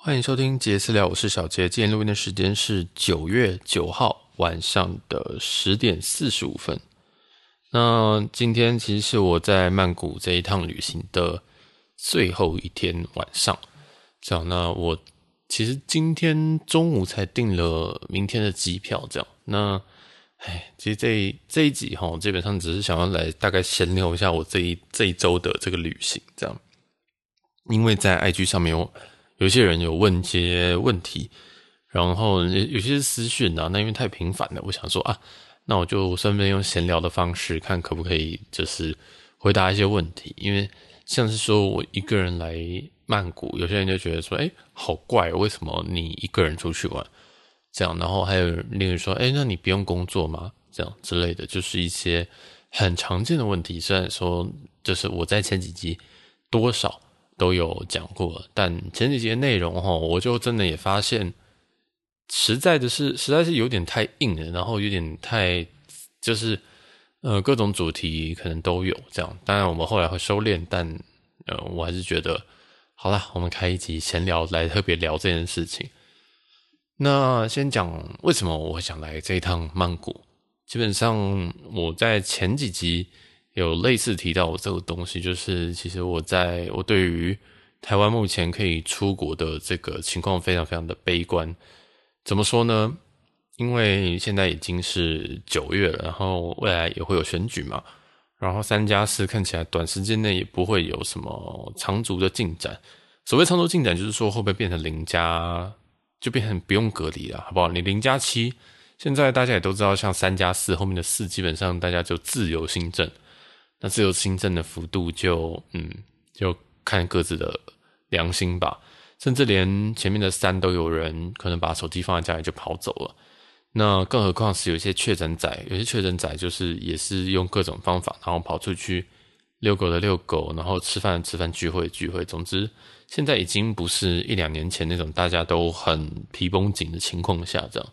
欢迎收听杰私聊，我是小杰。今天录音的时间是九月九号晚上的十点四十五分。那今天其实是我在曼谷这一趟旅行的最后一天晚上。这样，那我其实今天中午才订了明天的机票。这样，那哎，其实这一这一集哈，基本上只是想要来大概闲聊一下我这一这一周的这个旅行。这样，因为在 IG 上面有。有些人有问一些问题，然后有些是私讯啊，那因为太频繁了，我想说啊，那我就顺便用闲聊的方式，看可不可以就是回答一些问题。因为像是说我一个人来曼谷，有些人就觉得说，哎，好怪，为什么你一个人出去玩？这样，然后还有另人说，哎，那你不用工作吗？这样之类的，就是一些很常见的问题。虽然说，就是我在前几集多少。都有讲过，但前几集的内容哈，我就真的也发现，实在的是，实在是有点太硬了，然后有点太就是呃各种主题可能都有这样。当然我们后来会收敛，但呃我还是觉得好啦，我们开一集闲聊来特别聊这件事情。那先讲为什么我想来这一趟曼谷。基本上我在前几集。有类似提到我这个东西，就是其实我在我对于台湾目前可以出国的这个情况非常非常的悲观。怎么说呢？因为现在已经是九月了，然后未来也会有选举嘛，然后三加四看起来短时间内也不会有什么长足的进展。所谓长足进展，就是说会不会变成零加，就变成不用隔离了，好不好？你零加七，现在大家也都知道，像三加四后面的四，基本上大家就自由新政。那自由新政的幅度就嗯，就看各自的良心吧。甚至连前面的三都有人可能把手机放在家里就跑走了。那更何况是有一些确诊仔，有些确诊仔就是也是用各种方法，然后跑出去遛狗的遛狗，然后吃饭吃饭，聚会聚会。总之，现在已经不是一两年前那种大家都很皮绷紧的情况下这样。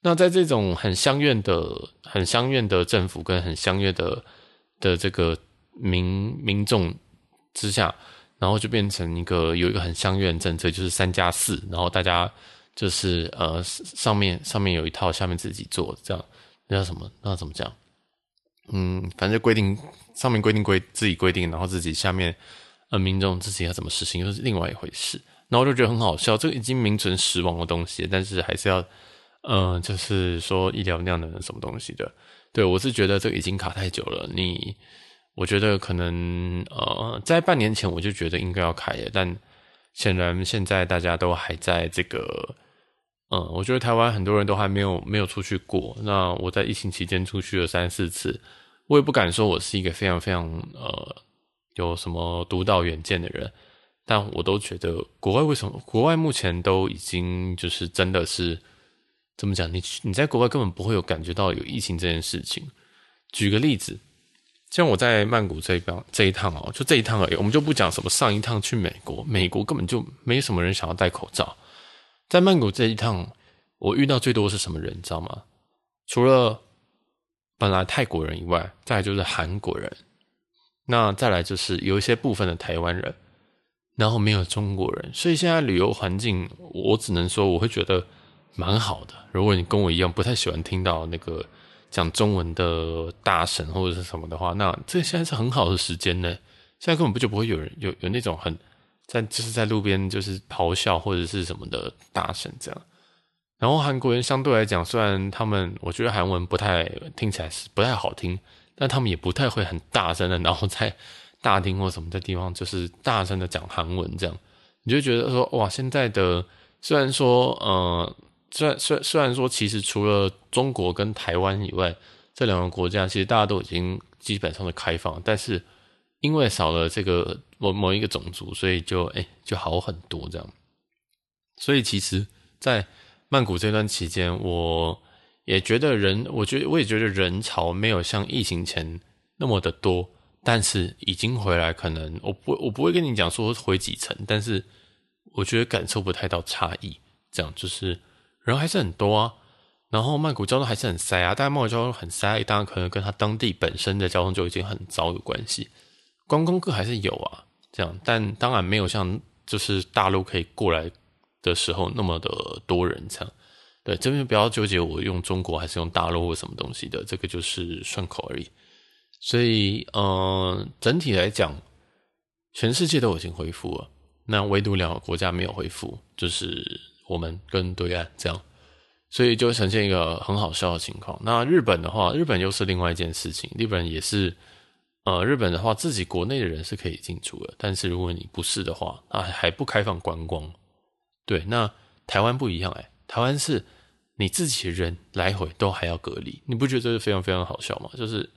那在这种很相怨的、很相怨的政府跟很相怨的。的这个民民众之下，然后就变成一个有一个很相怨政策，就是三加四，然后大家就是呃上面上面有一套，下面自己做，这样那叫什么？那怎么讲？嗯，反正规定上面规定规自己规定，然后自己下面呃民众自己要怎么实行，又是另外一回事。然后就觉得很好笑，这个已经名存实亡的东西，但是还是要呃，就是说医疗量的什么东西的。对，我是觉得这个已经卡太久了。你，我觉得可能呃，在半年前我就觉得应该要开了，但显然现在大家都还在这个，嗯、我觉得台湾很多人都还没有没有出去过。那我在疫情期间出去了三四次，我也不敢说我是一个非常非常呃有什么独到远见的人，但我都觉得国外为什么国外目前都已经就是真的是。怎么讲？你你在国外根本不会有感觉到有疫情这件事情。举个例子，像我在曼谷这一边这一趟哦，就这一趟而已，我们就不讲什么上一趟去美国，美国根本就没什么人想要戴口罩。在曼谷这一趟，我遇到最多是什么人，你知道吗？除了本来泰国人以外，再来就是韩国人，那再来就是有一些部分的台湾人，然后没有中国人。所以现在旅游环境，我只能说我会觉得。蛮好的，如果你跟我一样不太喜欢听到那个讲中文的大神或者是什么的话，那这现在是很好的时间呢。现在根本不就不会有人有有那种很在就是在路边就是咆哮或者是什么的大神这样。然后韩国人相对来讲，虽然他们我觉得韩文不太听起来是不太好听，但他们也不太会很大声的，然后在大厅或什么的地方就是大声的讲韩文这样，你就觉得说哇，现在的虽然说呃。虽然虽虽然说，其实除了中国跟台湾以外，这两个国家其实大家都已经基本上的开放，但是因为少了这个某某一个种族，所以就哎、就好很多这样。所以其实，在曼谷这段期间，我也觉得人，我觉得我也觉得人潮没有像疫情前那么的多，但是已经回来，可能我不我不会跟你讲说回几层，但是我觉得感受不太到差异，这样就是。人还是很多啊，然后曼谷交通还是很塞啊。但曼谷交通很塞，当然可能跟它当地本身的交通就已经很糟有关系。观光客还是有啊，这样，但当然没有像就是大陆可以过来的时候那么的多人这样。对，这边不要纠结我用中国还是用大陆或什么东西的，这个就是顺口而已。所以，嗯、整体来讲，全世界都已经恢复了，那唯独两个国家没有恢复，就是我们跟对岸这样，所以就呈现一个很好笑的情况。那日本的话，日本又是另外一件事情，日本也是，呃，日本的话自己国内的人是可以进出的，但是如果你不是的话，那还不开放观光。对，那台湾不一样哎。台湾是你自己人来回都还要隔离，你不觉得这是非常非常好笑吗？就是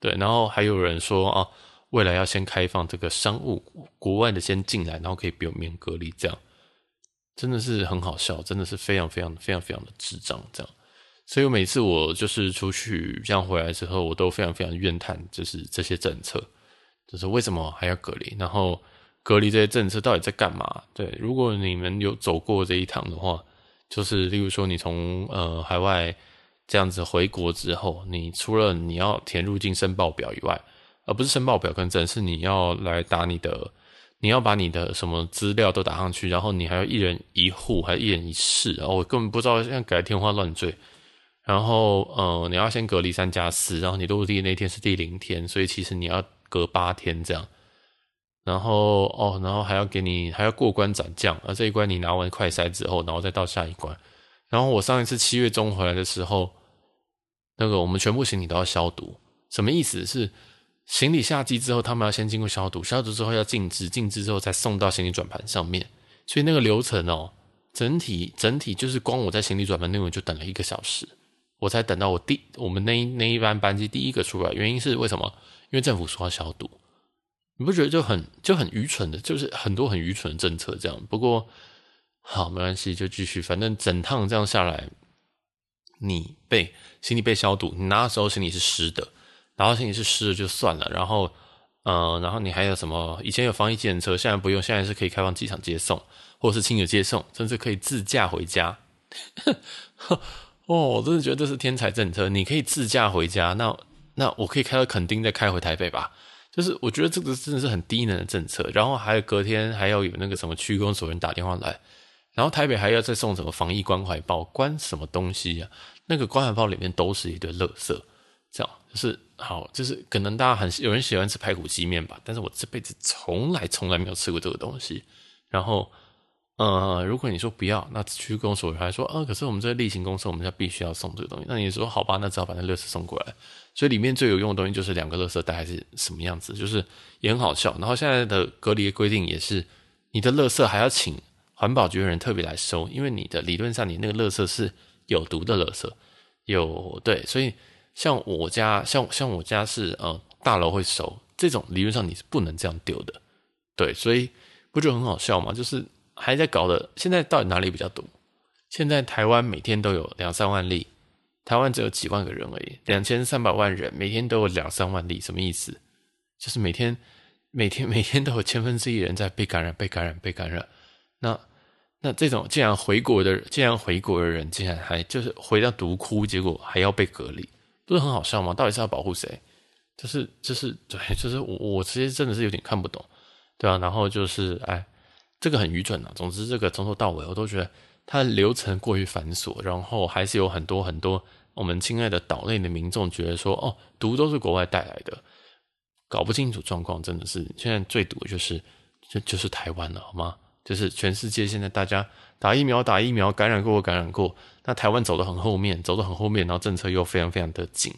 对，然后还有人说啊，未来要先开放这个商务，国外的先进来，然后可以不用免隔离，这样真的是很好笑，真的是非常非常非常非常的智障这样。所以我每次我就是出去这样回来之后，我都非常非常怨叹，就是这些政策，就是为什么还要隔离，然后。隔离这些政策到底在干嘛？对，如果你们有走过这一趟的话，就是例如说你从呃海外这样子回国之后，你除了你要填入境申报表以外，而不是申报表跟证，是你要来打你的，你要把你的什么资料都打上去，然后你还要一人一户，还一人一室，然后我根本不知道，现在改天花乱坠。然后呃，你要先隔离三加四，然后你落地那天是第零天，所以其实你要隔八天这样。然后哦，然后还要给你还要过关斩将，而这一关你拿完快筛之后，然后再到下一关。然后我上一次七月中回来的时候，那个我们全部行李都要消毒，什么意思？是行李下机之后，他们要先经过消毒，消毒之后要静置，静置之后再送到行李转盘上面。所以那个流程哦，整体整体就是光我在行李转盘那边就等了一个小时，我才等到我第我们那那一班班机第一个出来。原因是为什么？因为政府说要消毒。你不觉得就很就很愚蠢的，就是很多很愚蠢的政策这样。不过好，没关系，就继续。反正整趟这样下来，你被行李被消毒，你拿的时候行李是湿的，然后行李是湿的就算了。然后，嗯、然后你还有什么？以前有防疫检测，现在不用，现在是可以开放机场接送，或者是亲友接送，甚至可以自驾回家。哦，我真的觉得这是天才政策，你可以自驾回家。那那我可以开到垦丁，再开回台北吧。就是我觉得这个真的是很低能的政策，然后还有隔天还要有那个什么区公所人打电话来，然后台北还要再送什么防疫关怀包，关什么东西、啊？那个关怀包里面都是一堆垃圾，这样就是好，就是可能大家很有人喜欢吃排骨鸡面吧，但是我这辈子从来从来没有吃过这个东西。然后，呃，如果你说不要，那区公所还说，呃，可是我们这例行公司，我们要必须要送这个东西。那你说好吧，那只好把那垃圾送过来。所以里面最有用的东西就是两个垃圾袋还是什么样子，就是也很好笑。然后现在的隔离规定也是，你的垃圾还要请环保局的人特别来收，因为你的理论上你那个垃圾是有毒的垃圾，有对，所以像我家像像我家是呃大楼会收这种，理论上你是不能这样丢的，对，所以不就很好笑吗？就是还在搞的，现在到底哪里比较堵？现在台湾每天都有两三万例。台湾只有几万个人而已，两千三百万人，每天都有两三万例，什么意思？就是每天、每天、每天都有千分之一人在被感染、被感染、被感染。那、那这种既然回国的、既然回国的人，竟然还就是回到独窟，结果还要被隔离，不是很好笑吗？到底是要保护谁？就是、就是对，就是我我其实真的是有点看不懂，对啊。然后就是哎，这个很愚蠢啊。总之，这个从头到尾我都觉得。它的流程过于繁琐，然后还是有很多很多我们亲爱的岛内的民众觉得说，哦，毒都是国外带来的，搞不清楚状况，真的是现在最毒的就是就就是台湾了，好吗？就是全世界现在大家打疫苗打疫苗，感染过感染过，那台湾走得很后面，走得很后面，然后政策又非常非常的紧，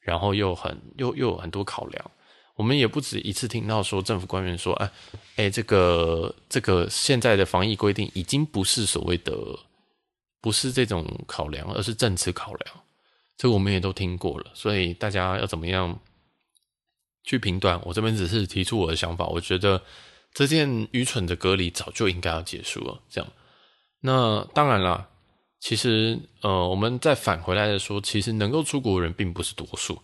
然后又很又又有很多考量。我们也不止一次听到说政府官员说，哎，哎，这个这个现在的防疫规定已经不是所谓的，不是这种考量，而是政治考量。这个我们也都听过了，所以大家要怎么样去评断？我这边只是提出我的想法，我觉得这件愚蠢的隔离早就应该要结束了。这样，那当然啦，其实呃，我们再返回来的说，其实能够出国的人并不是多数，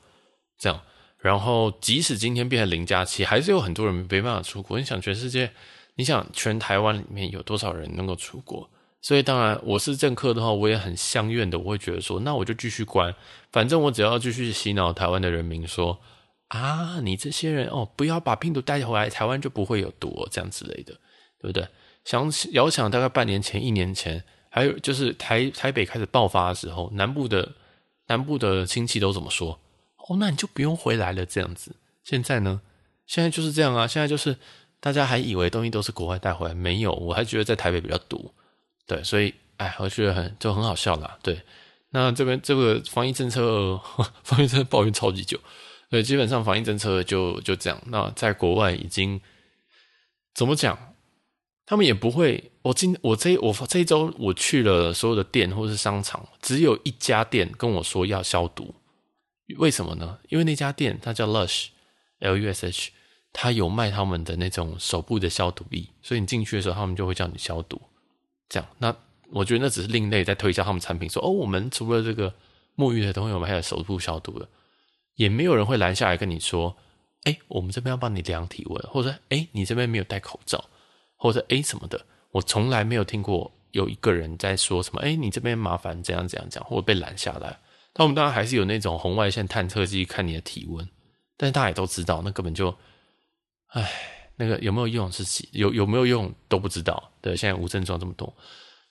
这样。然后，即使今天变成零加七，还是有很多人没办法出国。你想，全世界，你想全台湾里面有多少人能够出国？所以，当然，我是政客的话，我也很相愿的，我会觉得说，那我就继续关，反正我只要继续洗脑台湾的人民说，啊，你这些人哦，不要把病毒带回来，台湾就不会有毒，这样之类的，对不对？想遥想大概半年前、一年前，还有就是台台北开始爆发的时候，南部的南部的亲戚都怎么说？哦，那你就不用回来了，这样子。现在呢？现在就是这样啊！现在就是大家还以为东西都是国外带回来，没有，我还觉得在台北比较毒。对，所以哎，我觉得很就很好笑啦。对，那这边这个防疫政策，防疫政策抱怨超级久。对，基本上防疫政策就就这样。那在国外已经怎么讲？他们也不会。我今我这我这一周我去了所有的店或是商场，只有一家店跟我说要消毒。为什么呢？因为那家店它叫 Lush，L U S H，它有卖他们的那种手部的消毒液，所以你进去的时候，他们就会叫你消毒。这样，那我觉得那只是另类在推销他们产品，说哦，我们除了这个沐浴的东西，我们还有手部消毒的，也没有人会拦下来跟你说，哎，我们这边要帮你量体温，或者哎，你这边没有戴口罩，或者哎什么的，我从来没有听过有一个人在说什么，哎，你这边麻烦怎样怎样讲，或者被拦下来。但我们当然还是有那种红外线探测器看你的体温，但是大家也都知道，那根本就，唉，那个有没有用是有有没有用都不知道。对，现在无症状这么多，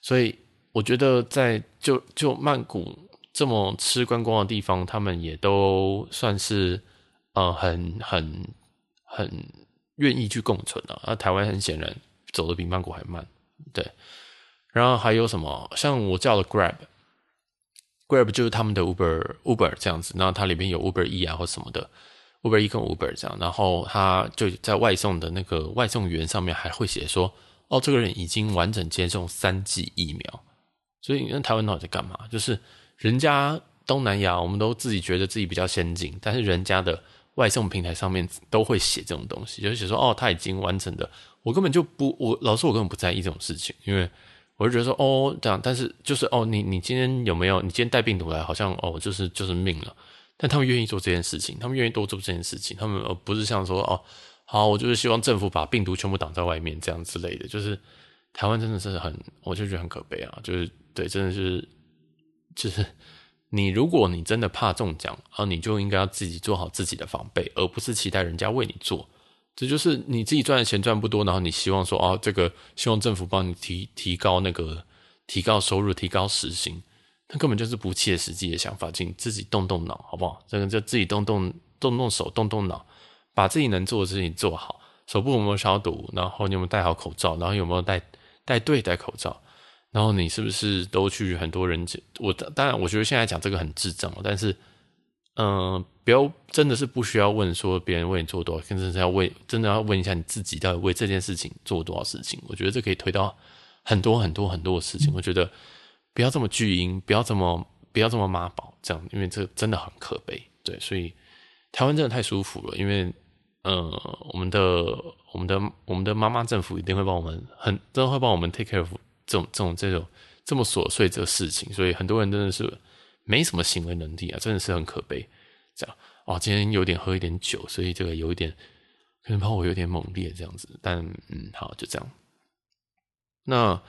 所以我觉得在就就曼谷这么吃观光的地方，他们也都算是呃很很很愿意去共存啊。而台湾很显然走得比曼谷还慢，对。然后还有什么？像我叫了 Grab。Grab 就是他们的 Uber Uber 这样子，然后它里面有 Uber E 啊或什么的，Uber E 跟 Uber 这样，然后他就在外送的那个外送员上面还会写说，哦，这个人已经完整接种三剂疫苗，所以你看台湾到底在干嘛？就是人家东南亚，我们都自己觉得自己比较先进，但是人家的外送平台上面都会写这种东西，就是写说，哦，他已经完整的，我根本就不，我老实，我根本不在意这种事情，因为。我就觉得说哦这样，但是就是哦你你今天有没有？你今天带病毒来，好像哦就是就是命了。但他们愿意做这件事情，他们愿意多做这件事情，他们而不是像说哦好，我就是希望政府把病毒全部挡在外面这样之类的。就是台湾真的是很，我就觉得很可悲啊。就是对，真的是就是你如果你真的怕中奖啊，你就应该要自己做好自己的防备，而不是期待人家为你做。这就是你自己赚的钱赚不多，然后你希望说啊，这个希望政府帮你提提高那个提高收入、提高时薪，那根本就是不切实际的想法，请自己动动脑，好不好？这个就自己动动动动手、动动脑，把自己能做的事情做好。手部有没有消毒？然后你有没有戴好口罩？然后有没有戴戴对戴口罩？然后你是不是都去很多人？我当然，我觉得现在讲这个很智障，但是。嗯，不要真的是不需要问说别人为你做多少，甚至是要为真的要问一下你自己到底为这件事情做多少事情。我觉得这可以推到很多很多很多的事情。我觉得不要这么巨婴，不要这么不要这么妈宝，这样，因为这真的很可悲。对，所以台湾真的太舒服了，因为呃，我们的我们的我们的妈妈政府一定会帮我们很真的会帮我们 take care of 这种这种这种这么琐碎的事情，所以很多人真的是。没什么行为能力啊，真的是很可悲。这样哦，今天有点喝一点酒，所以这个有一点可能怕我有点猛烈这样子。但嗯，好，就这样。那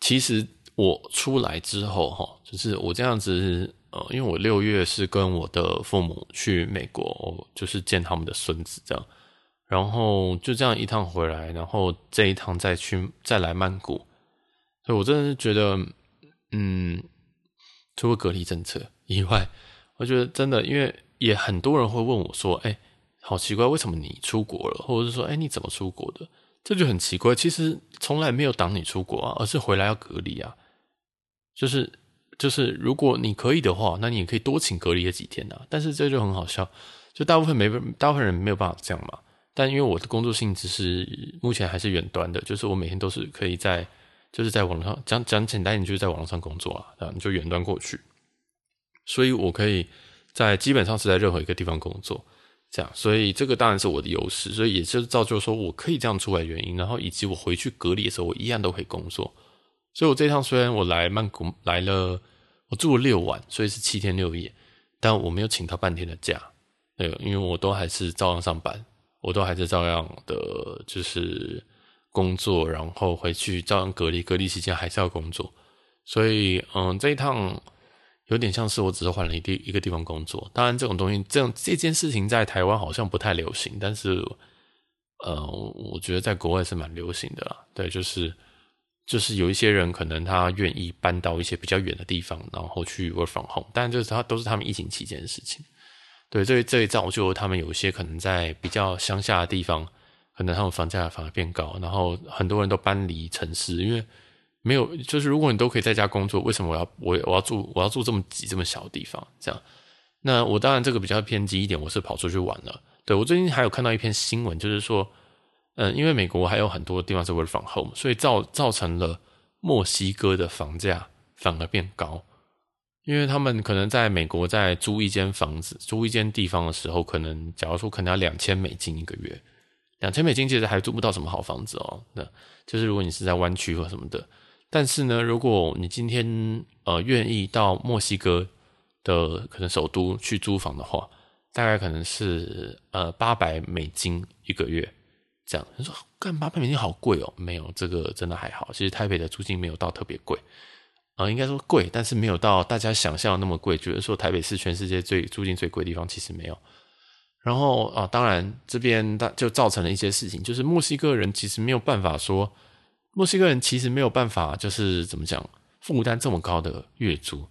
其实我出来之后哈，就是我这样子呃，因为我六月是跟我的父母去美国，就是见他们的孙子这样，然后就这样一趟回来，然后这一趟再去再来曼谷，所以我真的是觉得嗯。除了隔离政策以外，我觉得真的，因为也很多人会问我说：“哎，好奇怪，为什么你出国了？或者是说，哎，你怎么出国的？”这就很奇怪。其实从来没有挡你出国啊，而是回来要隔离啊。就是就是，如果你可以的话，那你也可以多请隔离个几天啊。但是这就很好笑，就大部分没大部分人没有办法这样嘛。但因为我的工作性质是目前还是远端的，就是我每天都是可以在。就是在网上讲讲简单一点，就是在网络上工作啊，啊，你就远端过去，所以我可以在基本上是在任何一个地方工作，这样，所以这个当然是我的优势，所以也是造就说我可以这样出来原因，然后以及我回去隔离的时候，我一样都可以工作，所以我这趟虽然我来曼谷来了，我住了六晚，所以是七天六夜，但我没有请到半天的假，对，因为我都还是照样上班，我都还是照样的，就是。工作，然后回去照样隔离，隔离期间还是要工作，所以，嗯，这一趟有点像是我只是换了一地一个地方工作。当然，这种东西，这样这件事情在台湾好像不太流行，但是，呃，我觉得在国外是蛮流行的啦。对，就是，就是有一些人可能他愿意搬到一些比较远的地方，然后去 work from home，但就是他都是他们疫情期间的事情。对，这这也造就他们有一些可能在比较乡下的地方，可能他们房价反而变高，然后很多人都搬离城市，因为没有，就是如果你都可以在家工作，为什么我要我我要住我要住这么挤这么小的地方？这样，那我当然这个比较偏激一点，我是跑出去玩了。对，我最近还有看到一篇新闻，就是说，嗯，因为美国还有很多地方是 work from home，所以造造成了墨西哥的房价反而变高。因为他们可能在美国在租一间房子、租一间地方的时候，可能假如说可能要两千美金一个月，两千美金其实还租不到什么好房子哦。那就是如果你是在湾区或什么的，但是呢，如果你今天呃愿意到墨西哥的可能首都去租房的话，大概可能是呃八百美金一个月这样。你说干八百美金好贵哦？没有，这个真的还好。其实台北的租金没有到特别贵。啊、应该说贵，但是没有到大家想象那么贵。觉得说台北是全世界最租金最贵的地方，其实没有。然后啊、当然这边大就造成了一些事情，就是墨西哥人其实没有办法说，墨西哥人其实没有办法，就是怎么讲，负担这么高的月租，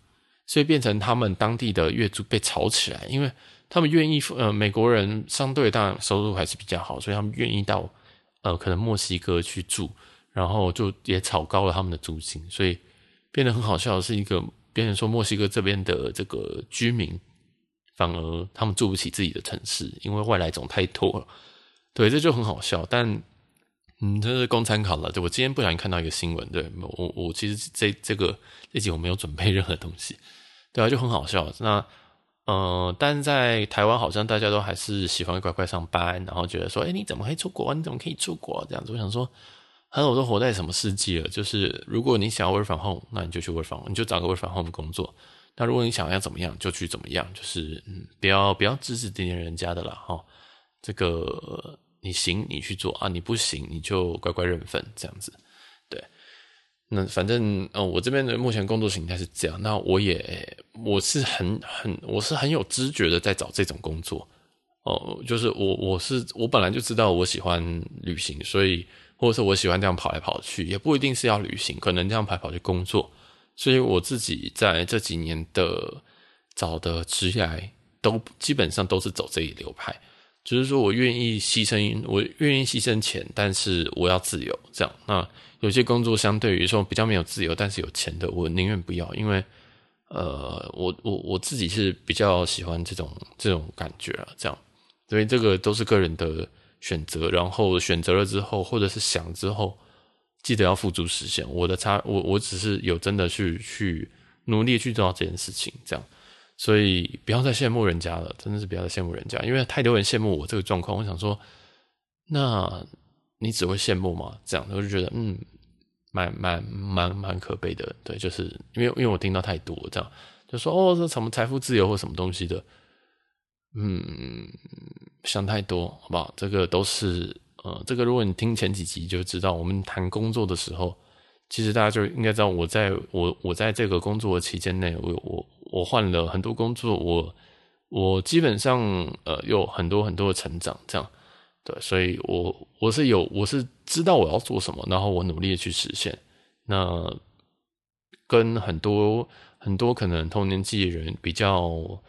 所以变成他们当地的月租被炒起来，因为他们愿意，呃，美国人相对当然收入还是比较好，所以他们愿意到呃可能墨西哥去住，然后就也炒高了他们的租金，所以。变得很好笑的是，一个别人说墨西哥这边的这个居民，反而他们住不起自己的城市，因为外来种太多了。对，这就很好笑。但嗯，这是供参考了。对，我今天不小心看到一个新闻，对我我其实这这个这集我没有准备任何东西，对啊，就很好笑。那呃，但在台湾好像大家都还是喜欢乖乖上班，然后觉得说，哎，你怎么可以出国？你怎么可以出国？这样子，我想说。还有我都活在什么世纪了？就是如果你想要 work from home，那你就去 work from home，你就找个 work from home 的工作。那如果你想要怎么样，就去怎么样。就是嗯，不要不要指指点点人家的啦哈。这个你行你去做啊，你不行你就乖乖认份这样子。对，那反正呃，我这边的目前工作形态是这样。那我也我是很很我是很有知觉的在找这种工作哦，就是我我是我本来就知道我喜欢旅行，所以。或者是我喜欢这样跑来跑去，也不一定是要旅行，可能这样跑跑去工作。所以我自己在这几年的找的职业都基本上都是走这一流派，就是说我愿意牺牲，我愿意牺牲钱，但是我要自由。这样，那有些工作相对于说比较没有自由，但是有钱的，我宁愿不要，因为呃，我我我自己是比较喜欢这种这种感觉啊，这样，所以这个都是个人的。选择，然后选择了之后，或者是想之后，记得要付诸实现。我的差，我我只是有真的去去努力去做到这件事情，这样。所以不要再羡慕人家了，真的是不要再羡慕人家，因为太多人羡慕我这个状况。我想说，那你只会羡慕吗？这样，我就觉得嗯，蛮蛮蛮蛮可悲的。对，就是因为因为我听到太多这样，就说哦，这什么财富自由或什么东西的，嗯。想太多，好不好？这个都是，呃，这个如果你听前几集就知道，我们谈工作的时候，其实大家就应该知道，我在我我在这个工作的期间内，我我我换了很多工作，我我基本上呃有很多很多的成长，这样，对，所以我我是有我是知道我要做什么，然后我努力的去实现，那跟很多很多可能同年纪的人比较。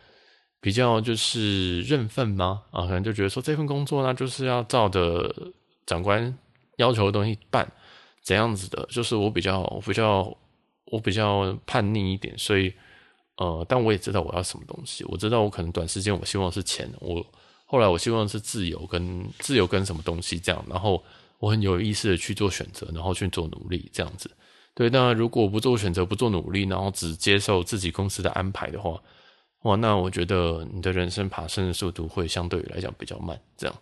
比较就是认份吗？啊，可能就觉得说这份工作呢，就是要照着长官要求的东西办，怎样子的？就是我比较，比较，我比较叛逆一点，所以呃，但我也知道我要什么东西。我知道我可能短时间我希望是钱，我后来我希望是自由跟自由跟什么东西这样，然后我很有意识的去做选择，然后去做努力这样子。对，那如果不做选择，不做努力，然后只接受自己公司的安排的话。哇，那我觉得你的人生爬升的速度会相对于来讲比较慢，这样，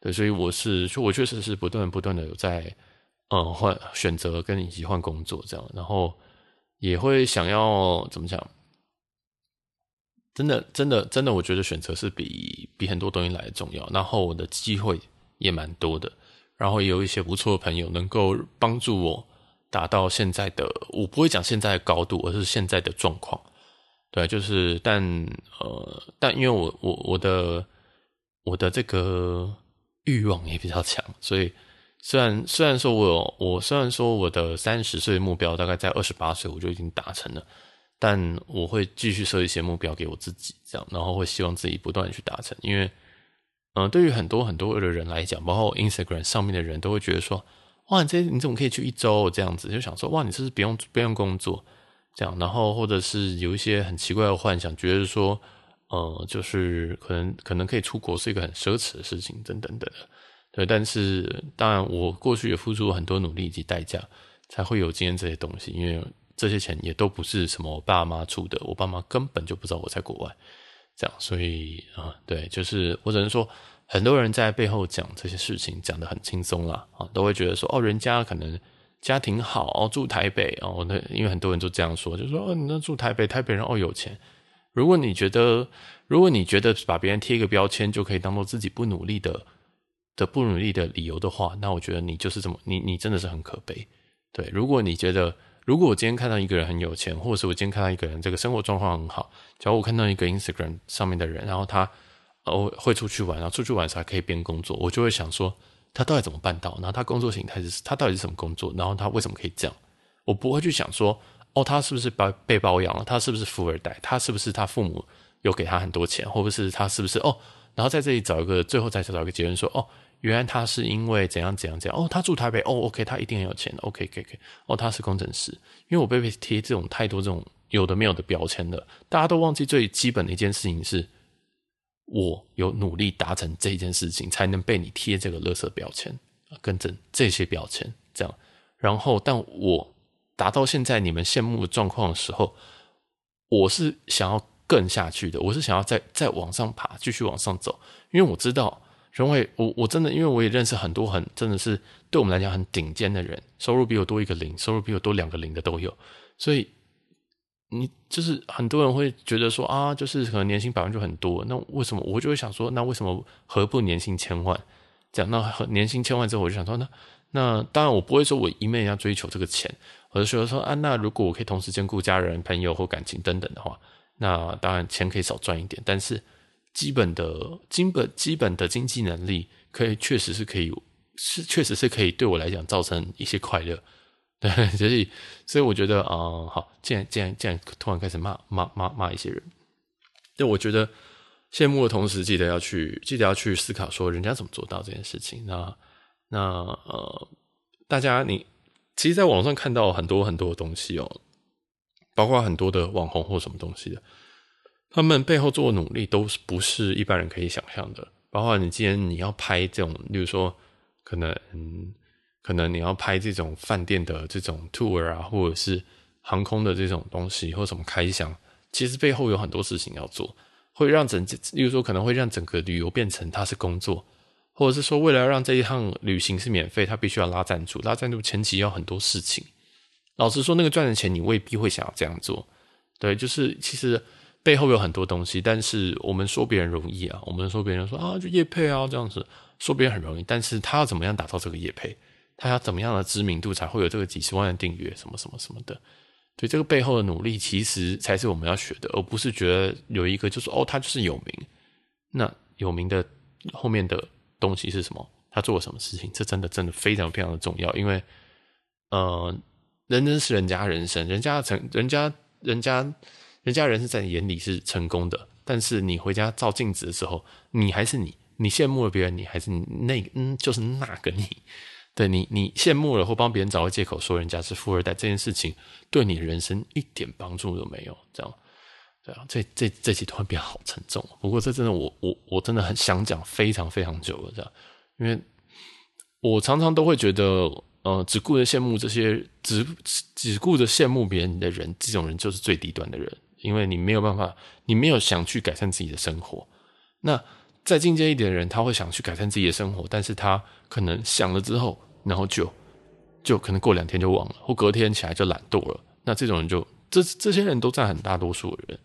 对，所以我是，就我确实是不断不断的有在，嗯，换选择跟以及换工作这样，然后也会想要怎么讲，真的真的真的，我觉得选择是比比很多东西来的重要，然后我的机会也蛮多的，然后也有一些不错的朋友能够帮助我达到现在的，我不会讲现在的高度，而是现在的状况。对，就是，但呃，但因为我我我的我的这个欲望也比较强，所以虽然虽然说我有我虽然说我的三十岁目标大概在二十八岁我就已经达成了，但我会继续设一些目标给我自己，这样，然后会希望自己不断去达成，因为。嗯，对于很多很多的人来讲，包括 Instagram 上面的人都会觉得说，哇，你这你怎么可以去一周这样子？就想说，哇，你是不是不用不用工作这样？然后或者是有一些很奇怪的幻想，觉得说，呃，就是可能可能可以出国是一个很奢侈的事情，等等等等。对，但是当然，我过去也付出了很多努力以及代价，才会有今天这些东西。因为这些钱也都不是什么我爸妈出的，我爸妈根本就不知道我在国外。这样，所以啊，对，就是我只能说，很多人在背后讲这些事情，讲得很轻松啦，啊，都会觉得说，哦，人家可能家庭好，哦，住台北，哦，那因为很多人都这样说，就说，哦，你那住台北，台北人哦有钱。如果你觉得，如果你觉得把别人贴一个标签就可以当做自己不努力的的不努力的理由的话，那我觉得你就是这么，你你真的是很可悲。对，如果你觉得。如果我今天看到一个人很有钱，或者是我今天看到一个人这个生活状况很好，假如我看到一个 Instagram 上面的人，然后他哦会出去玩，然后出去玩时还可以边工作，我就会想说他到底怎么办到？然后他工作形态是，他到底是什么工作？然后他为什么可以这样？我不会去想说哦，他是不是被被包养了？他是不是富二代？他是不是他父母有给他很多钱？或者是他是不是哦？然后在这里找一个，最后再找一个结论说哦。原来他是因为怎样怎样怎样哦，他住台北哦，OK，他一定很有钱，OK，OK，OK，、OK, 哦，他是工程师。因为我被贴这种太多这种有的没有的标签了，大家都忘记最基本的一件事情是，我有努力达成这件事情，才能被你贴这个垃圾标签啊，跟着这些标签这样。然后，但我达到现在你们羡慕的状况的时候，我是想要更下去的，我是想要再再往上爬，继续往上走，因为我知道。因为我我真的，因为我也认识很多很真的是对我们来讲很顶尖的人，收入比我多一个零，收入比我多两个零的都有。所以你就是很多人会觉得说啊，就是可能年薪百万就很多，那为什么我就会想说，那为什么何不年薪千万？这样那年薪千万之后，我就想说，那那当然我不会说我一面要追求这个钱，我就觉得说啊，那如果我可以同时兼顾家人、朋友或感情等等的话，那当然钱可以少赚一点，但是。基本的、基本、基本的经济能力，可以确实是可以，是确实是可以对我来讲造成一些快乐，对，所以所以我觉得啊、好，既然既然既然突然开始骂骂骂骂一些人，就我觉得羡慕的同时，记得要去记得要去思考说人家怎么做到这件事情。那那呃，大家你其实，在网上看到很多很多的东西哦，包括很多的网红或什么东西的。他们背后做的努力都是不是一般人可以想象的。包括你今天你要拍这种，例如说，可能嗯可能你要拍这种饭店的这种 tour 啊，或者是航空的这种东西，或什么开箱，其实背后有很多事情要做，会让整，例如说可能会让整个旅游变成它是工作，或者是说为了让这一趟旅行是免费，他必须要拉赞助，拉赞助前期要很多事情。老实说，那个赚的钱你未必会想要这样做。对，就是其实。背后有很多东西，但是我们说别人容易啊，我们说别人说啊，就业配啊这样子，说别人很容易，但是他要怎么样打造这个业配，他要怎么样的知名度才会有这个几十万的订阅，什么什么什么的，所以，这个背后的努力其实才是我们要学的，而不是觉得有一个就是哦，他就是有名，那有名的后面的东西是什么？他做了什么事情？这真的真的非常非常的重要，因为呃，人生是人家人生，人家成，人家人家。人家人是在你眼里是成功的，但是你回家照镜子的时候，你还是你，你羡慕了别人，你还是你那嗯，就是那个你，对你，你羡慕了或帮别人找个借口说人家是富二代，这件事情对你人生一点帮助都没有，这样，对啊，这这这期突然变好沉重，不过这真的我我我真的很想讲非常非常久了，这样，因为我常常都会觉得。呃，只顾着羡慕这些，只只顾着羡慕别人的人，这种人就是最低端的人，因为你没有办法，你没有想去改善自己的生活。那再进阶一点的人，他会想去改善自己的生活，但是他可能想了之后，然后就就可能过两天就忘了，或隔天起来就懒惰了。那这种人就这这些人都占很大多数的人。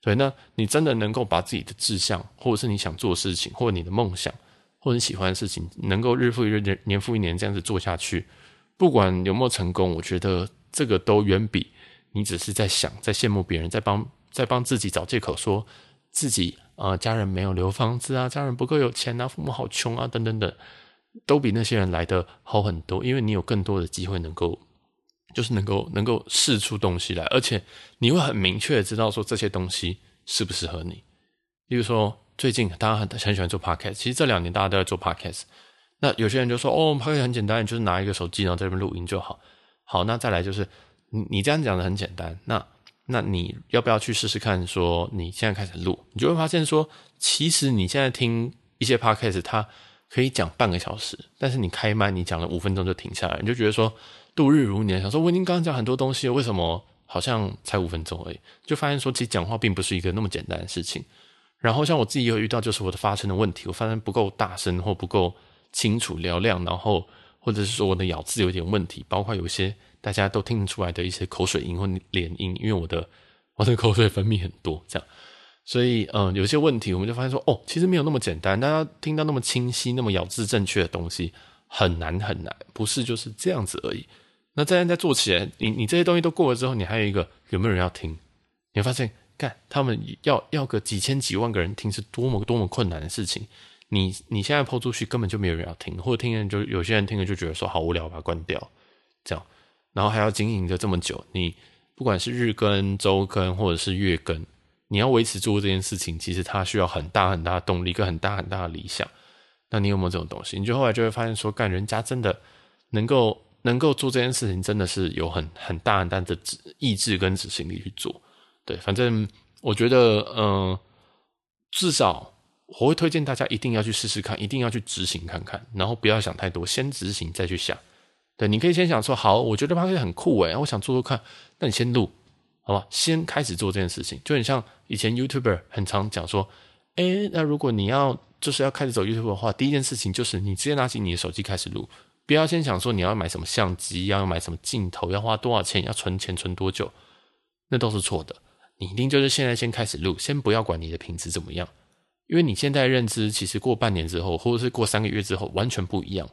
对，那你真的能够把自己的志向，或者是你想做的事情，或者你的梦想，或者你喜欢的事情，能够日复一日、年年复一年这样子做下去。不管有没有成功，我觉得这个都远比你只是在想、在羡慕别人、在帮、在帮自己找借口，说自己啊、家人没有留房子啊，家人不够有钱啊，父母好穷啊，等等等。都比那些人来得好很多，因为你有更多的机会能够，就是能够能够试出东西来，而且你会很明确的知道说这些东西适不适合你。例如说，最近大家很很喜欢做 podcast，其实这两年大家都在做 podcast。那有些人就说：“哦，podcast 很简单，你就是拿一个手机然后在这边录音就好。”好，那再来就是你你这样讲的很简单，那那你要不要去试试看？说你现在开始录，你就会发现说，其实你现在听一些 podcast，它可以讲半个小时，但是你开麦你讲了五分钟就停下来，你就觉得说度日如年，想说我已经刚刚讲很多东西，为什么好像才五分钟而已？就发现说，其实讲话并不是一个那么简单的事情。然后像我自己也有遇到，就是我的发声的问题，我发声不够大声或不够清楚嘹亮，然后或者是说我的咬字有点问题，包括有一些大家都听得出来的一些口水音或连音，因为我的我的口水分泌很多，这样，所以嗯，有些问题我们就发现说，哦，其实没有那么简单，大家听到那么清晰、那么咬字正确的东西很难很难，不是就是这样子而已。那这样再做起来，你你这些东西都过了之后，你还有一个有没有人要听？你会发现。干，他们要要个几千几万个人听，是多么多么困难的事情。你你现在抛出去，根本就没有人要听，或者听人就有些人听了就觉得说好无聊，把它关掉，这样，然后还要经营着这么久。你不管是日更、周更或者是月更，你要维持做这件事情，其实它需要很大很大的动力，跟很大很大的理想。那你有没有这种东西？你就后来就会发现说，干人家真的能够能够做这件事情，真的是有很很大很大的意志跟执行力去做。对，反正我觉得，嗯、至少我会推荐大家一定要去试试看，一定要去执行看看，然后不要想太多，先执行再去想。对，你可以先想说，好，我觉得 p o 很酷诶，我想做做看，那你先录，好吧？先开始做这件事情，就很像以前 YouTuber 很常讲说，诶，那如果你要就是要开始走 YouTube 的话，第一件事情就是你直接拿起你的手机开始录，不要先想说你要买什么相机，要买什么镜头，要花多少钱，要存钱存多久，那都是错的。你一定就是现在先开始录，先不要管你的品质怎么样，因为你现在认知其实过半年之后，或者是过三个月之后完全不一样。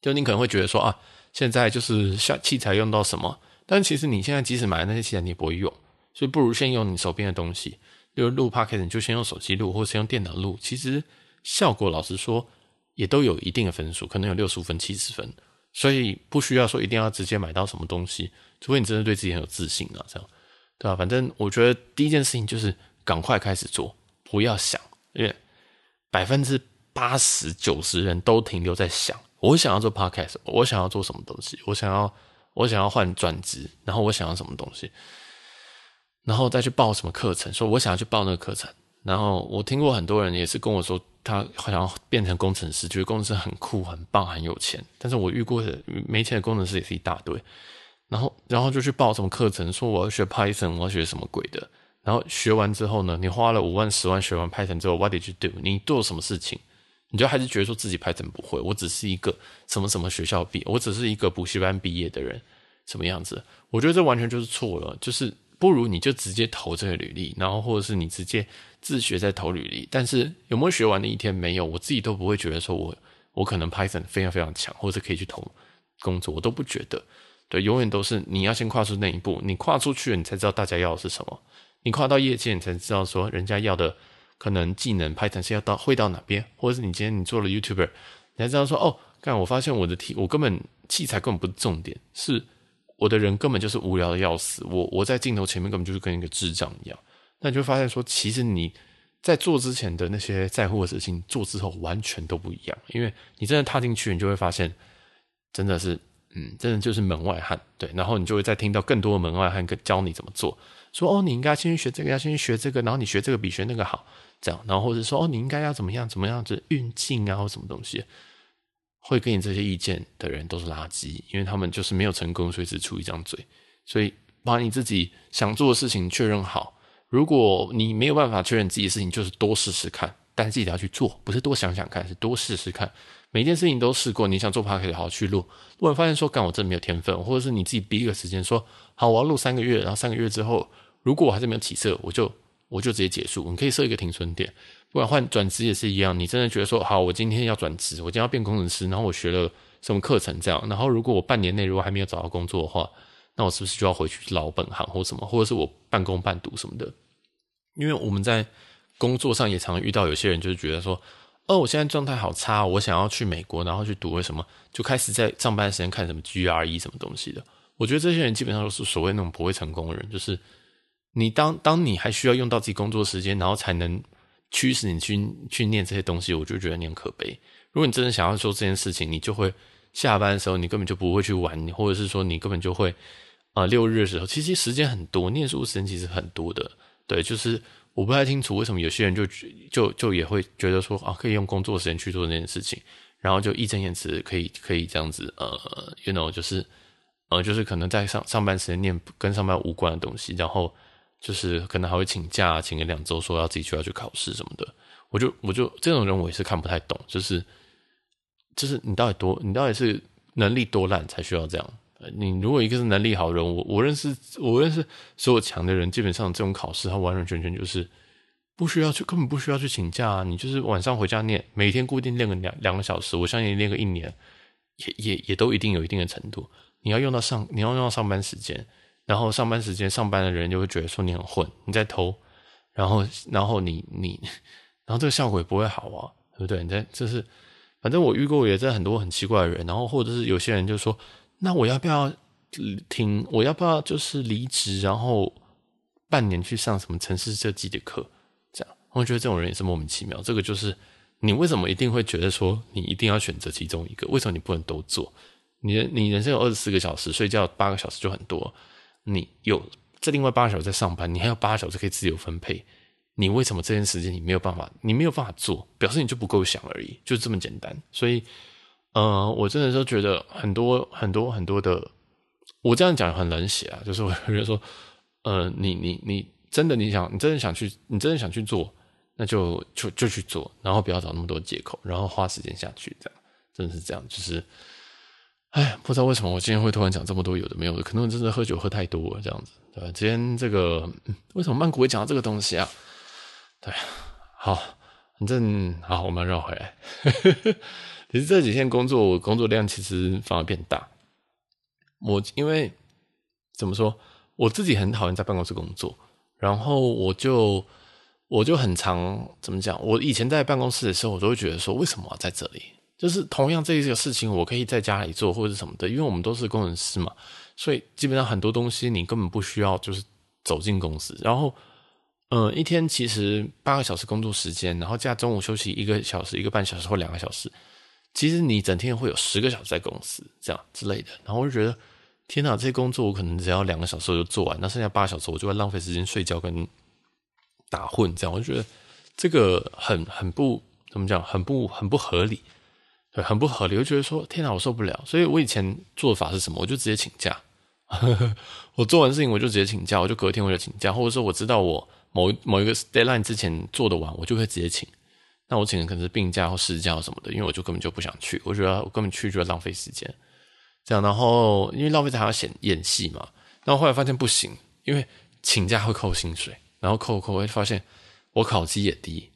就你可能会觉得说啊，现在就是像器材用到什么，但其实你现在即使买了那些器材，你也不会用，所以不如先用你手边的东西。比如录 Podcast，你就先用手机录，或者是用电脑录，其实效果老实说也都有一定的分数，可能有六十五分、七十分，所以不需要说一定要直接买到什么东西，除非你真的对自己很有自信啊，这样。对吧？反正我觉得第一件事情就是赶快开始做，不要想，因为百分之八十九十人都停留在想，我想要做 podcast，我想要做什么东西，我想要我想要换转职，然后我想要什么东西，然后再去报什么课程，说我想要去报那个课程。然后我听过很多人也是跟我说，他好像要变成工程师，觉得工程师很酷、很棒、很有钱。但是我遇过的没钱的工程师也是一大堆。然后，然后就去报什么课程，说我要学 Python，我要学什么鬼的。然后学完之后呢，你花了五万、十万学完 Python 之后，What did you do？你做什么事情？你就还是觉得说自己 Python 不会，我只是一个什么什么学校毕，我只是一个补习班毕业的人，什么样子？我觉得这完全就是错了。就是不如你就直接投这个履历，然后或者是你直接自学再投履历。但是有没有学完的一天？没有，我自己都不会觉得说我我可能 Python 非常非常强，或者可以去投工作，我都不觉得。对，永远都是你要先跨出那一步，你跨出去了，你才知道大家要的是什么。你跨到业界，你才知道说人家要的可能技能 Python 是要到会到哪边，或者是你今天你做了 YouTuber，你才知道说哦，干我发现我的题，我根本器材根本不是重点，是我的人根本就是无聊的要死，我我在镜头前面根本就是跟一个智障一样。那你就发现说，其实你在做之前的那些在乎的事情，做之后完全都不一样，因为你真的踏进去，你就会发现真的是。嗯，真的就是门外汉，对，然后你就会再听到更多的门外汉跟教你怎么做，说哦，你应该先去学这个，要先去学这个，然后你学这个比学那个好，这样，然后或者说哦，你应该要怎么样怎么样子运镜啊，或什么东西，会给你这些意见的人都是垃圾，因为他们就是没有成功，所以只出一张嘴，所以把你自己想做的事情确认好，如果你没有办法确认自己的事情，就是多试试看，但是自己要去做，不是多想想看，是多试试看。每件事情都试过，你想做 Podcast 好好去录。如果发现说，干我真的没有天分，或者是你自己逼一个时间说，好，我要录三个月，然后三个月之后，如果我还是没有起色，我就我就直接结束。你可以设一个停损点。不管换转职也是一样，你真的觉得说，好，我今天要转职，我今天要变工程师，然后我学了什么课程这样，然后如果我半年内如果还没有找到工作的话，那我是不是就要回去老本行或什么，或者是我半工半读什么的？因为我们在工作上也常遇到有些人就是觉得说。哦，我现在状态好差，我想要去美国，然后去读为什么，就开始在上班时间看什么 GRE 什么东西的。我觉得这些人基本上都是所谓那种不会成功的人，就是你当当你还需要用到自己工作时间，然后才能驱使你去去念这些东西，我就觉得你很可悲。如果你真的想要做这件事情，你就会下班的时候，你根本就不会去玩，或者是说你根本就会啊、六日的时候，其实时间很多，念书时间其实很多的，对，就是。我不太清楚为什么有些人就就就也会觉得说啊，可以用工作时间去做这件事情，然后就义正言辞可以可以这样子呃，you know，就是呃，就是可能在上上班时间念跟上班无关的东西，然后就是可能还会请假请个两周，说要自己就要去考试什么的。我就我就这种人我也是看不太懂，就是就是你到底多你到底是能力多烂才需要这样？你如果一个是能力好的人，我我认识我认识所有强的人，基本上这种考试他完完全全就是不需要去，根本不需要去请假啊。你就是晚上回家念，每天固定练个两两个小时，我相信练个一年，也也也都一定有一定的程度。你要用到上，你要用到上班时间，然后上班时间上班的人就会觉得说你很混，你在偷，然后然后你你，然后这个效果也不会好啊，对不对？你在就是，反正我遇过也在很多很奇怪的人，然后或者是有些人就说。那我要不要停？我要不要就是离职，然后半年去上什么城市设计的课？这样，我觉得这种人也是莫名其妙。这个就是你为什么一定会觉得说你一定要选择其中一个？为什么你不能都做？你你人生有二十四个小时，睡觉八个小时就很多。你有这另外八个小时在上班，你还有八个小时可以自由分配。你为什么这件时间你没有办法？你没有办法做，表示你就不够想而已，就这么简单。所以。呃，我真的是觉得很多很多很多的，我这样讲很冷血啊，就是我觉得说，呃，你你你真的你想，你真的想去，你真的想去做，那就就就去做，然后不要找那么多借口，然后花时间下去，这样真的是这样，就是，哎，不知道为什么我今天会突然讲这么多有的没有的，可能我真的喝酒喝太多了，这样子，对吧？今天这个为什么曼谷会讲到这个东西啊？对，好，反正好，我们绕回来。其实这几天工作，我工作量其实反而变大。我因为怎么说，我自己很讨厌在办公室工作，然后我就我就很常怎么讲？我以前在办公室的时候，我都会觉得说，为什么要在这里？就是同样这一个事情，我可以在家里做或者什么的，因为我们都是工程师嘛，所以基本上很多东西你根本不需要就是走进公司。然后，嗯，一天其实八个小时工作时间，然后加中午休息一个小时、一个半小时或两个小时。其实你整天会有十个小时在公司这样之类的，然后我就觉得天哪，这些工作我可能只要两个小时就做完，那剩下八小时我就会浪费时间睡觉跟打混这样，我就觉得这个很很不怎么讲，很不很不合理，对，很不合理。我就觉得说天哪，我受不了。所以我以前做法是什么？我就直接请假，我做完事情我就直接请假，我就隔天我就请假，或者说我知道我某某一个 deadline 之前做得完，我就会直接请。那我请的可能是病假或事假什么的，因为我就根本就不想去，我觉得我根本去就要浪费时间，这样，然后因为浪费还要演演戏嘛，然后后来发现不行，因为请假会扣薪水，然后扣扣会发现我考绩也低，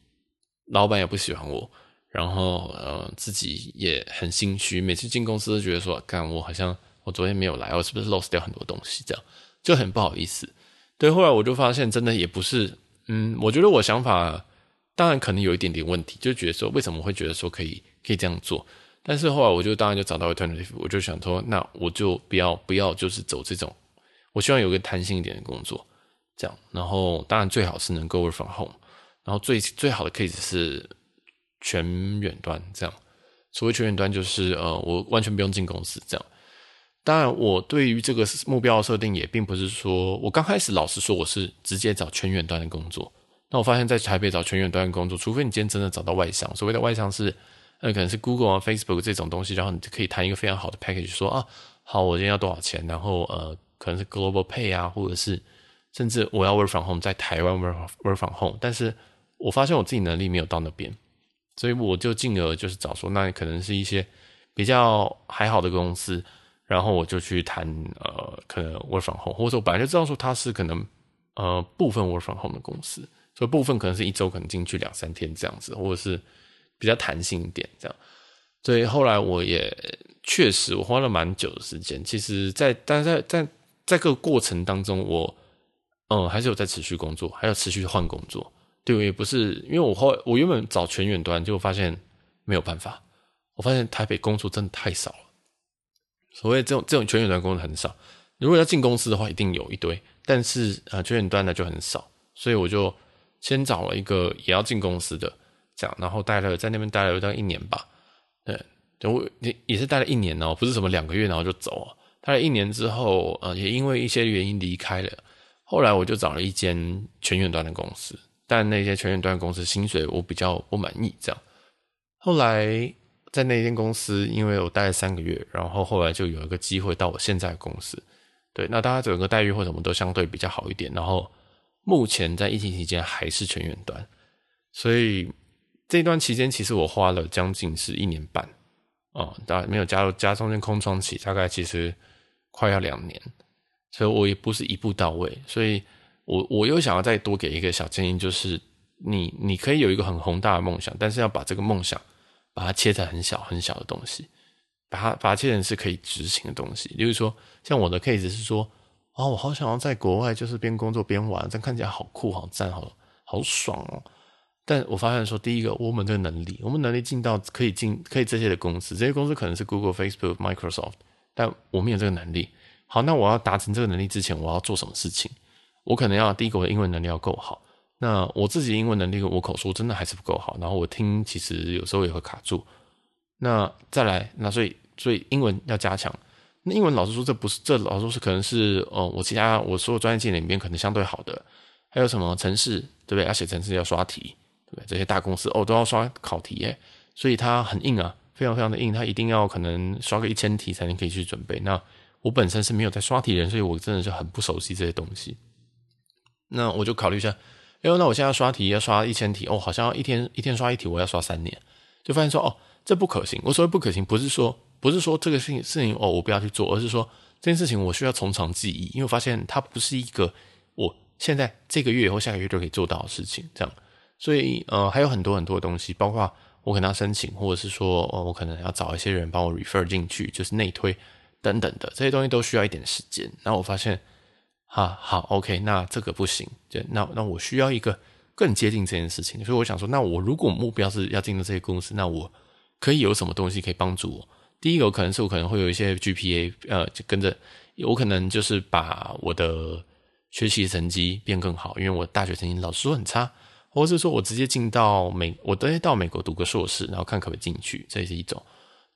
老板也不喜欢我，然后呃自己也很心虚，每次进公司都觉得说，干我好像我昨天没有来，我是不是 lost 掉很多东西，这样就很不好意思。对，后来我就发现真的也不是，嗯，我觉得我想法。当然可能有一点点问题，就觉得说为什么会觉得说可以可以这样做？但是后来我就当然就找到 alternative，我就想说，那我就不要不要就是走这种，我希望有个弹性一点的工作，这样。然后当然最好是能够 work from home，然后最最好的 case 是全远端这样。所谓全远端就是呃我完全不用进公司这样。当然我对于这个目标设定也并不是说我刚开始老实说我是直接找全远端的工作。那我发现，在台北找全远端的工作，除非你今天真的找到外商，所谓的外商是，呃，可能是 Google 啊、Facebook 这种东西，然后你就可以谈一个非常好的 package，说啊，好，我今天要多少钱，然后呃，可能是 Global Pay 啊，或者是甚至我要 Work from Home，在台湾 Work Work from Home，但是我发现我自己能力没有到那边，所以我就进而就是找说，那可能是一些比较还好的公司，然后我就去谈呃，可能 Work from Home，或者说我本来就知道说它是可能呃部分 Work from Home 的公司。所以部分可能是一周可能进去两三天这样子，或者是比较弹性一点这样。所以后来我也确实我花了蛮久的时间。其实在，但在在在这个过程当中，我嗯还是有在持续工作，还有持续换工作。对，也不是，因为我后我原本找全远端，结果发现没有办法。我发现台北工作真的太少了。所谓这种这种全远端工作很少，如果要进公司的话，一定有一堆，但是呃全远端的就很少，所以我就先找了一个也要进公司的，这样，然后待了在那边待了大概一年吧。对，我也也是待了一年哦，不是什么两个月然后就走。待了一年之后，呃，也因为一些原因离开了。后来我就找了一间全远端的公司，但那些全远端公司薪水我比较不满意，这样。后来在那间公司，因为我待了三个月，然后后来就有一个机会到我现在的公司。对，那大家整个待遇或什么都相对比较好一点。然后目前在疫情期间还是全远端，所以这段期间其实我花了将近是一年半啊，当然没有加入加中间空窗期，大概其实快要两年。所以我也不是一步到位，所以我我又想要再多给一个小建议，就是你你可以有一个很宏大的梦想，但是要把这个梦想把它切成很小很小的东西，把它把它切成是可以执行的东西。例如说，像我的 case 是说，啊，我好想要在国外就是边工作边玩，这样看起来好酷、好赞、好好爽哦。但我发现说，第一个，我们这个能力，我们能力进到可以进可以这些的公司，这些公司可能是 Google、Facebook、Microsoft，但我们有这个能力。好，那我要达成这个能力之前，我要做什么事情？我可能要第一个，我的英文能力要够好。那我自己英文能力，我口说真的还是不够好。然后我听，其实有时候也会卡住。那再来，那所以所以英文要加强。那英文老师说，这不是这老师说是可能是哦，我其他我所有专业技能里面可能相对好的。还有什么城市，对不对？要写城市要刷题，对不对？这些大公司哦都要刷考题耶，所以它很硬啊，非常非常的硬。它一定要可能刷个一千题才能可以去准备。那我本身是没有在刷题人，所以我真的是很不熟悉这些东西。那我就考虑一下，哎呦，那我现在刷题要刷一千题哦，好像一天一天刷一题，我要刷三年，就发现说哦，这不可行。我所谓不可行，不是说不是说这个事情事情哦，我不要去做，而是说这件事情我需要从长计议，因为我发现它不是一个我现在这个月以后下个月就可以做到的事情。这样，所以呃，还有很多很多的东西，包括我可能要申请，或者是说哦，我可能要找一些人帮我 refer 进去，就是内推。等等的这些东西都需要一点时间，然后我发现，啊，好，OK，那这个不行，就那那我需要一个更接近这件事情，所以我想说，那我如果目标是要进入这些公司，那我可以有什么东西可以帮助我？第一个可能是我可能会有一些 GPA，呃，就跟着我可能就是把我的学习成绩变更好，因为我大学成绩老师说很差，或者是说我直接进到美，我直接到美国读个硕士，然后看可不可以进去，这也是一种。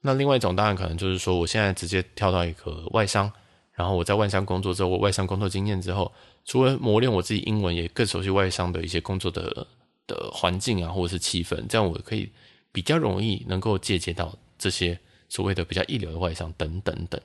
那另外一种当然可能就是说，我现在直接跳到一个外商，然后我在外商工作之后，我外商工作经验之后，除了磨练我自己英文，也更熟悉外商的一些工作的的环境啊，或者是气氛，这样我可以比较容易能够借鉴到这些所谓的比较一流的外商等等等，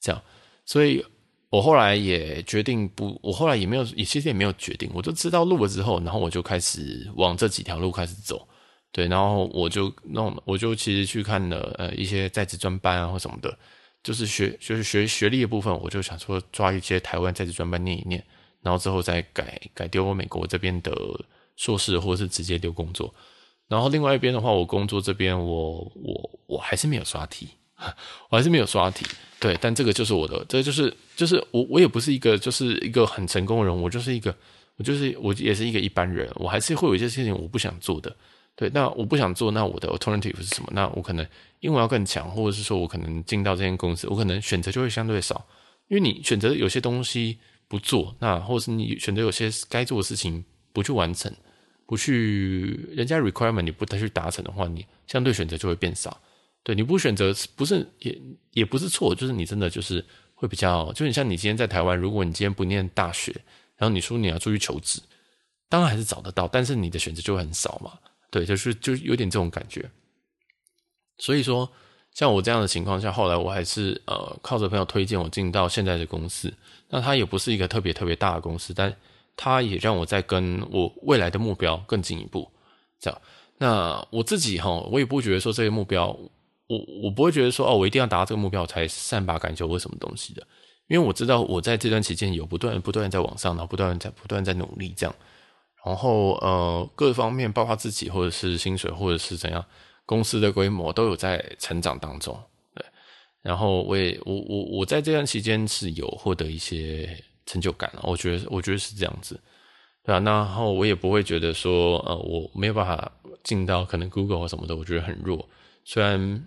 这样，所以我后来也决定不，我后来也没有，也其实也没有决定，我就知道路了之后，然后我就开始往这几条路开始走。对，然后我就弄，我就其实去看了呃一些在职专班啊或什么的，就是学就是学学历的部分，我就想说抓一些台湾在职专班念一念，然后之后再改改丢美国这边的硕士，或者是直接丢工作。然后另外一边的话，我工作这边我我我还是没有刷题，我还是没有刷题。对，但这个就是我的，这就是就是我我也不是一个就是一个很成功的人，我就是一个我就是我也是一个一般人，我还是会有一些事情我不想做的。对，那我不想做，那我的 alternative 是什么？那我可能英文要更强，或者是说我可能进到这间公司，我可能选择就会相对少，因为你选择有些东西不做，那或者是你选择有些该做的事情不去完成，不去人家 requirement 你不再去达成的话，你相对选择就会变少。对，你不选择不是也也不是错，就是你真的就是会比较，就你像你今天在台湾，如果你今天不念大学，然后你说你要出去求职，当然还是找得到，但是你的选择就会很少嘛。对，就是就有点这种感觉，所以说像我这样的情况下，后来我还是呃靠着朋友推荐我进到现在的公司。那它也不是一个特别特别大的公司，但它也让我在跟我未来的目标更进一步。这样，那我自己哈，我也不觉得说这个目标，我我不会觉得说哦，我一定要达到这个目标才善罢甘休或什么东西的，因为我知道我在这段期间有不断不断在往上，然后不断在不断在努力这样。然后呃，各方面包括自己或者是薪水或者是怎样，公司的规模都有在成长当中。对，然后我也我我我在这段期间是有获得一些成就感。我觉得我觉得是这样子。对啊，然后我也不会觉得说，呃，我没有办法进到可能 Google 或什么的，我觉得很弱。虽然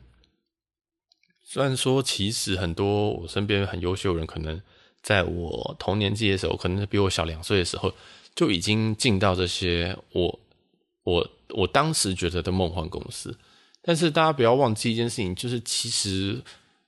虽然说，其实很多我身边很优秀的人，可能在我同年纪的时候，可能是比我小两岁的时候，就已经进到这些我我我当时觉得的梦幻公司。但是大家不要忘记一件事情，就是其实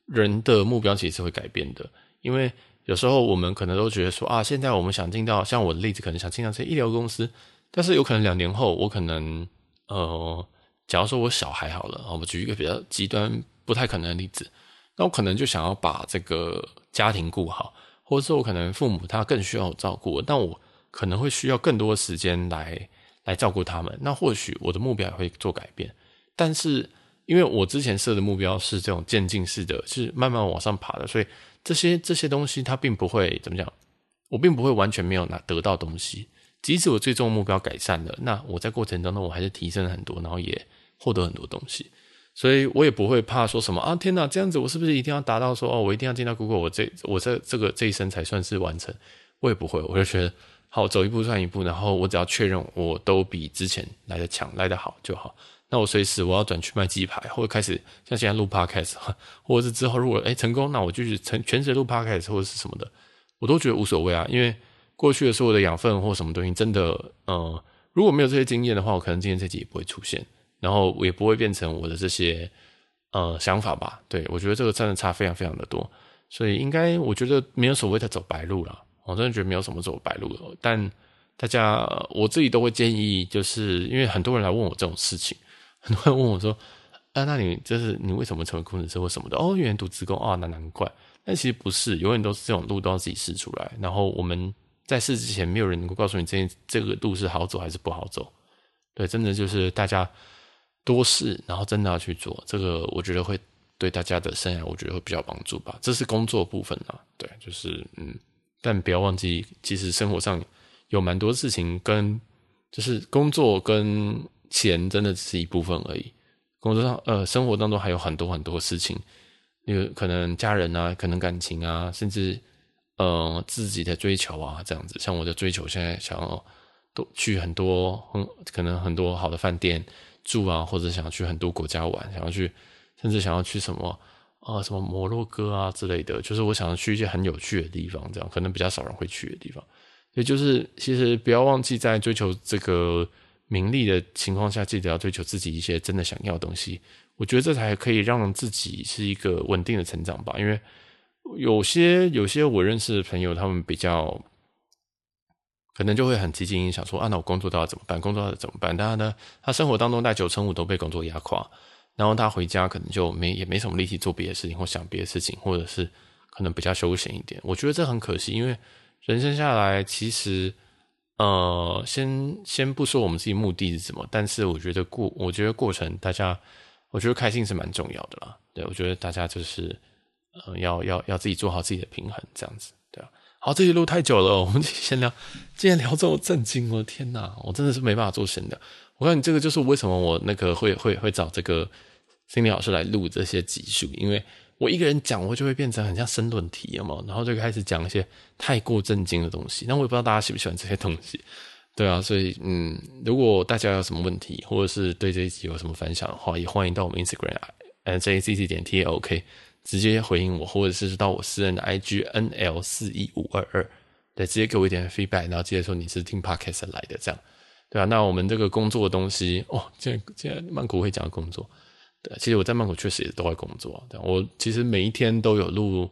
人的目标其实是会改变的，因为。有时候我们可能都觉得说啊，现在我们想进到像我的例子，可能想进到这些医疗公司，但是有可能两年后，我可能呃，假如说我小孩好了，我举一个比较极端不太可能的例子，那我可能就想要把这个家庭顾好，或者说我可能父母他更需要我照顾，但我可能会需要更多的时间来来照顾他们，那或许我的目标也会做改变，但是因为我之前设的目标是这种渐进式的，是慢慢往上爬的，所以。这些这些东西，它并不会怎么讲，我并不会完全没有拿得到东西。即使我最终目标改善了，那我在过程当中我还是提升了很多，然后也获得很多东西，所以我也不会怕说什么啊，天哪，这样子我是不是一定要达到说哦，我一定要进到 Google，我这我这这个这一生才算是完成？我也不会，我就觉得好，走一步算一步，然后我只要确认我都比之前来的强，来的好就好。那我随时我要转去卖鸡排，或者开始像现在录 podcast，或者是之后如果哎成功，那我就去成全职录 podcast 或者是什么的，我都觉得无所谓啊。因为过去的所有的养分或什么东西，真的，呃，如果没有这些经验的话，我可能今天这集也不会出现，然后也不会变成我的这些呃想法吧。对，我觉得这个真的差非常非常的多，所以应该我觉得没有所谓的走白路了。我真的觉得没有什么走白路的，但大家我自己都会建议，就是因为很多人来问我这种事情。很多人问我说：“啊，那你就是你为什么成为工程师或什么的？”哦，原来读职工啊，那难怪。但其实不是，永远都是这种路都要自己试出来。然后我们在试之前，没有人能够告诉你这这个路是好走还是不好走。对，真的就是大家多试，然后真的要去做。这个我觉得会对大家的生涯，我觉得会比较帮助吧。这是工作部分啊，对，就是嗯，但不要忘记，其实生活上有蛮多事情跟就是工作跟。钱真的只是一部分而已，工作上呃，生活当中还有很多很多事情，有可能家人啊，可能感情啊，甚至呃自己的追求啊，这样子。像我的追求，现在想要都去很多很可能很多好的饭店住啊，或者想要去很多国家玩，想要去，甚至想要去什么啊、什么摩洛哥啊之类的，就是我想去一些很有趣的地方，这样可能比较少人会去的地方。也就是其实不要忘记在追求这个。名利的情况下，记得要追求自己一些真的想要的东西。我觉得这才可以让自己是一个稳定的成长吧。因为有些有些我认识的朋友，他们比较可能就会很积极，想说啊，那我工作到底怎么办？工作到底怎么办？但他呢，他生活当中大概九成五都被工作压垮，然后他回家可能就没也没什么力气做别的事情或想别的事情，或者是可能比较休闲一点。我觉得这很可惜，因为人生下来其实。呃，先先不说我们自己目的是什么，但是我觉得过，我觉得过程大家，我觉得开心是蛮重要的啦。对，我觉得大家就是，呃，要要要自己做好自己的平衡，这样子，对啊。好，这一路太久了，我们先聊，今天聊这么震惊，我的天哪，我真的是没办法做闲的。我看你这个就是为什么我那个会会会找这个心理老师来录这些集数，因为。我一个人讲，我就会变成很像申论题嘛，然后就开始讲一些太过震惊的东西。那我也不知道大家喜不喜欢这些东西，对啊，所以嗯，如果大家有什么问题，或者是对这一集有什么反响的话，也欢迎到我们 Instagram n j c c 点 t a o k 直接回应我，或者是到我私人的 IG nl 四一五二二，对，直接给我一点 feedback，然后直接说你是听 podcast 来的，这样，对啊，那我们这个工作的东西，哦，现在现在曼谷会讲工作。对，其实我在曼谷确实也都在工作。对我其实每一天都有录，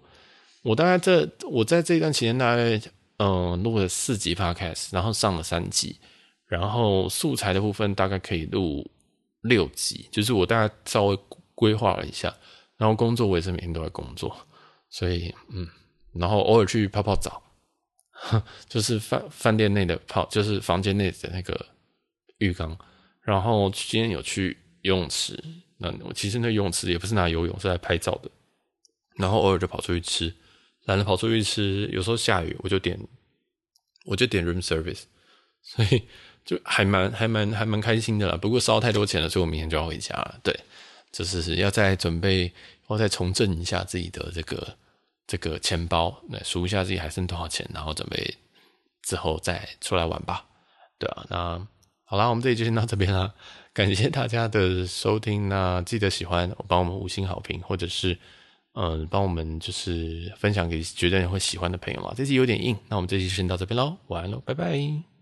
我大概这我在这一段期间大概嗯录了四集 podcast，然后上了三集，然后素材的部分大概可以录六集，就是我大概稍微规划了一下，然后工作我也是每天都在工作，所以嗯，然后偶尔去泡泡澡，就是饭饭店内的泡，就是房间内的那个浴缸，然后今天有去游泳池。那我其实那游泳池也不是拿游泳，是来拍照的。然后偶尔就跑出去吃，懒得跑出去吃。有时候下雨，我就点，我就点 room service，所以就还蛮还蛮还蛮开心的啦。不过烧太多钱了，所以我明天就要回家了。对，就是要再准备，要再重振一下自己的这个这个钱包，来数一下自己还剩多少钱，然后准备之后再出来玩吧。对啊，那好啦，我们这里就先到这边啦。感谢大家的收听，那记得喜欢，帮我们五星好评，或者是嗯，帮我们就是分享给觉得你会喜欢的朋友啊。这期有点硬，那我们这期先到这边喽，晚安喽，拜拜。